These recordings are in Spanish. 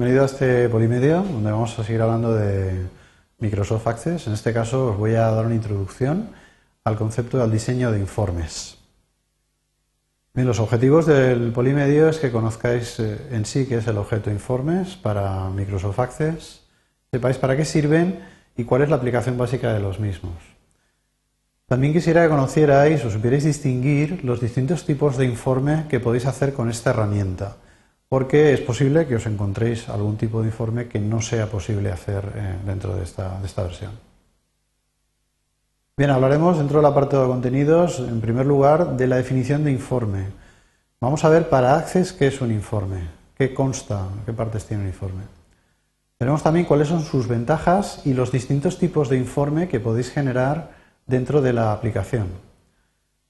bienvenido a este Polimedia, donde vamos a seguir hablando de Microsoft Access. En este caso os voy a dar una introducción al concepto del diseño de informes. Bien, los objetivos del Polimedio es que conozcáis eh, en sí qué es el objeto informes para Microsoft Access, sepáis para qué sirven y cuál es la aplicación básica de los mismos. También quisiera que conocierais o supierais distinguir los distintos tipos de informe que podéis hacer con esta herramienta porque es posible que os encontréis algún tipo de informe que no sea posible hacer eh, dentro de esta, versión. Bien, hablaremos dentro del apartado de contenidos, en primer lugar, de la definición de informe. Vamos a ver para Access qué es un informe, qué consta, qué partes tiene un informe. Veremos también cuáles son sus ventajas y los distintos tipos de informe que podéis generar dentro de la aplicación.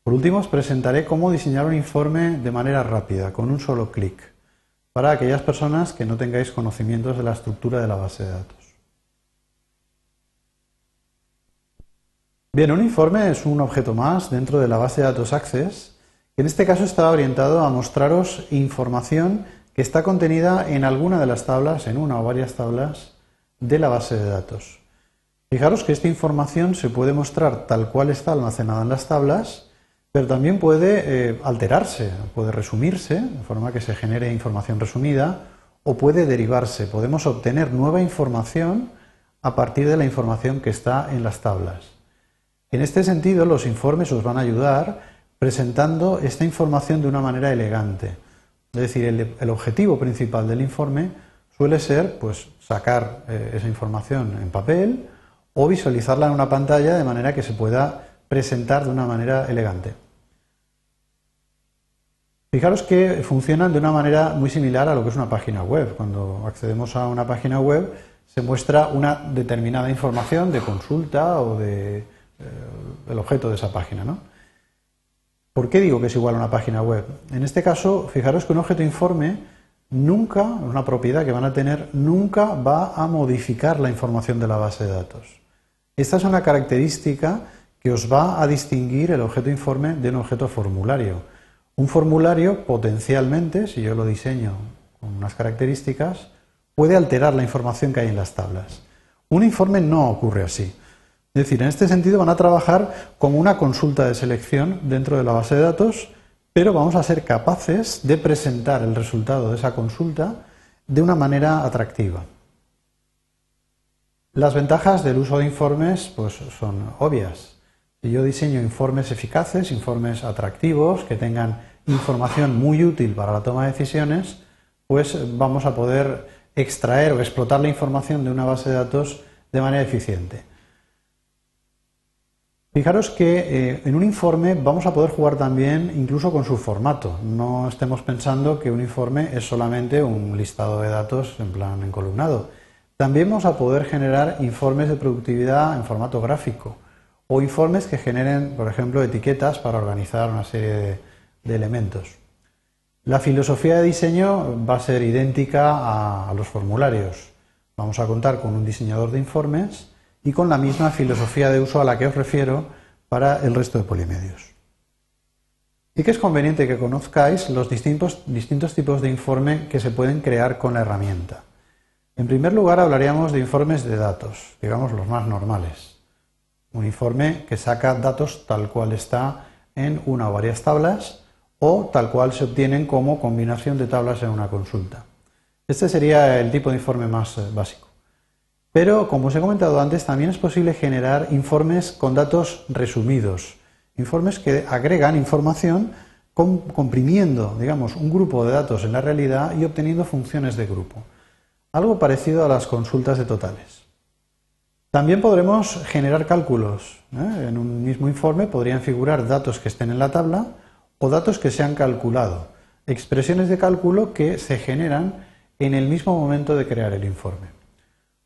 Por último, os presentaré cómo diseñar un informe de manera rápida, con un solo clic para aquellas personas que no tengáis conocimientos de la estructura de la base de datos. Bien, un informe es un objeto más dentro de la base de datos Access, que en este caso está orientado a mostraros información que está contenida en alguna de las tablas, en una o varias tablas de la base de datos. Fijaros que esta información se puede mostrar tal cual está almacenada en las tablas pero también puede eh, alterarse, puede resumirse, de forma que se genere información resumida, o puede derivarse. Podemos obtener nueva información a partir de la información que está en las tablas. En este sentido, los informes os van a ayudar presentando esta información de una manera elegante. Es decir, el, objetivo principal del informe suele ser pues, sacar eh, esa información en papel o visualizarla en una pantalla de manera que se pueda presentar de una manera elegante. Fijaros que funcionan de una manera muy similar a lo que es una página web. Cuando accedemos a una página web se muestra una determinada información de consulta o de, eh, del objeto de esa página. ¿no? ¿Por qué digo que es igual a una página web? En este caso, fijaros que un objeto informe nunca, una propiedad que van a tener, nunca va a modificar la información de la base de datos. Esta es una característica que os va a distinguir el objeto informe de un objeto formulario. Un formulario potencialmente, si yo lo diseño con unas características, puede alterar la información que hay en las tablas. Un informe no ocurre así. Es decir, en este sentido van a trabajar como una consulta de selección dentro de la base de datos, pero vamos a ser capaces de presentar el resultado de esa consulta de una manera atractiva. Las ventajas del uso de informes pues, son obvias. Yo diseño informes eficaces, informes atractivos, que tengan información muy útil para la toma de decisiones, pues vamos a poder extraer o explotar la información de una base de datos de manera eficiente. Fijaros que eh, en un informe vamos a poder jugar también incluso con su formato. No estemos pensando que un informe es solamente un listado de datos en plan encolumnado. También vamos a poder generar informes de productividad en formato gráfico o informes que generen, por ejemplo, etiquetas para organizar una serie de, elementos. La filosofía de diseño va a ser idéntica a, los formularios. Vamos a contar con un diseñador de informes y con la misma filosofía de uso a la que os refiero para el resto de polimedios. Y que es conveniente que conozcáis los distintos, distintos tipos de informe que se pueden crear con la herramienta. En primer lugar, hablaríamos de informes de datos, digamos los más normales un informe que saca datos tal cual está en una o varias tablas o tal cual se obtienen como combinación de tablas en una consulta. Este sería el tipo de informe más eh, básico. Pero, como os he comentado antes, también es posible generar informes con datos resumidos, informes que agregan información comprimiendo, digamos, un grupo de datos en la realidad y obteniendo funciones de grupo. Algo parecido a las consultas de totales. También podremos generar cálculos. ¿eh? En un mismo informe podrían figurar datos que estén en la tabla o datos que se han calculado. Expresiones de cálculo que se generan en el mismo momento de crear el informe.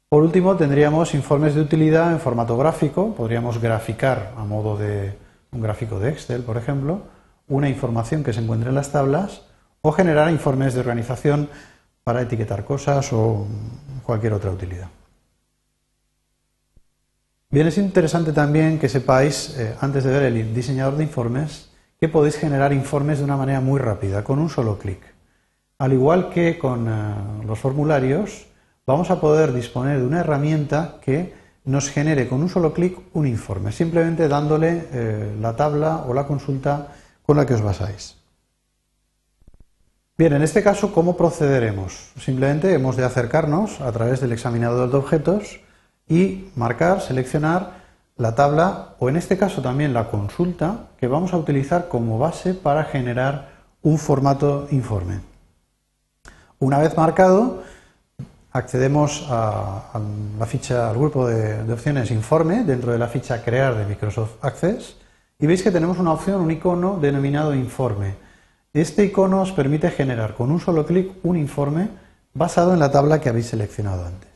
Por último, tendríamos informes de utilidad en formato gráfico. Podríamos graficar a modo de un gráfico de Excel, por ejemplo, una información que se encuentre en las tablas o generar informes de organización para etiquetar cosas o cualquier otra utilidad. Bien, es interesante también que sepáis, eh, antes de ver el diseñador de informes, que podéis generar informes de una manera muy rápida, con un solo clic. al igual que con eh, los formularios, vamos a poder disponer de una herramienta que nos genere con un solo clic un informe, simplemente dándole eh, la tabla o la consulta con la que os basáis. Bien, en este caso, ¿cómo procederemos? Simplemente hemos de acercarnos a través del examinador de objetos y marcar, seleccionar la tabla o en este caso también la consulta que vamos a utilizar como base para generar un formato informe. Una vez marcado, accedemos a, la ficha, al grupo de, de, opciones Informe dentro de la ficha Crear de Microsoft Access y veis que tenemos una opción, un icono denominado Informe. Este icono os permite generar con un solo clic un informe basado en la tabla que habéis seleccionado antes.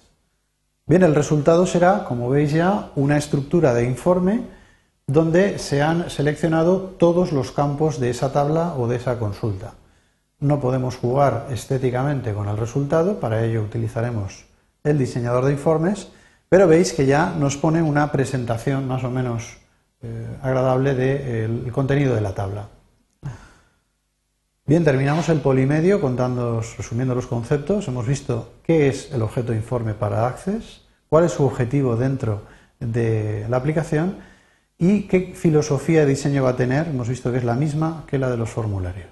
Bien, el resultado será, como veis ya, una estructura de informe donde se han seleccionado todos los campos de esa tabla o de esa consulta. No podemos jugar estéticamente con el resultado, para ello utilizaremos el diseñador de informes, pero veis que ya nos pone una presentación más o menos eh, agradable del contenido de la tabla. Bien, terminamos el polimedio contando, resumiendo los conceptos. Hemos visto qué es el objeto informe para Access, cuál es su objetivo dentro de la aplicación y qué filosofía de diseño va a tener. Hemos visto que es la misma que la de los formularios.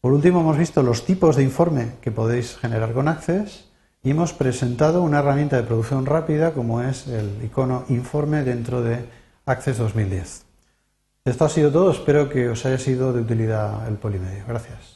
Por último, hemos visto los tipos de informe que podéis generar con Access y hemos presentado una herramienta de producción rápida como es el icono informe dentro de Access 2010. Esto ha sido todo, espero que os haya sido de utilidad el polimedio. Gracias.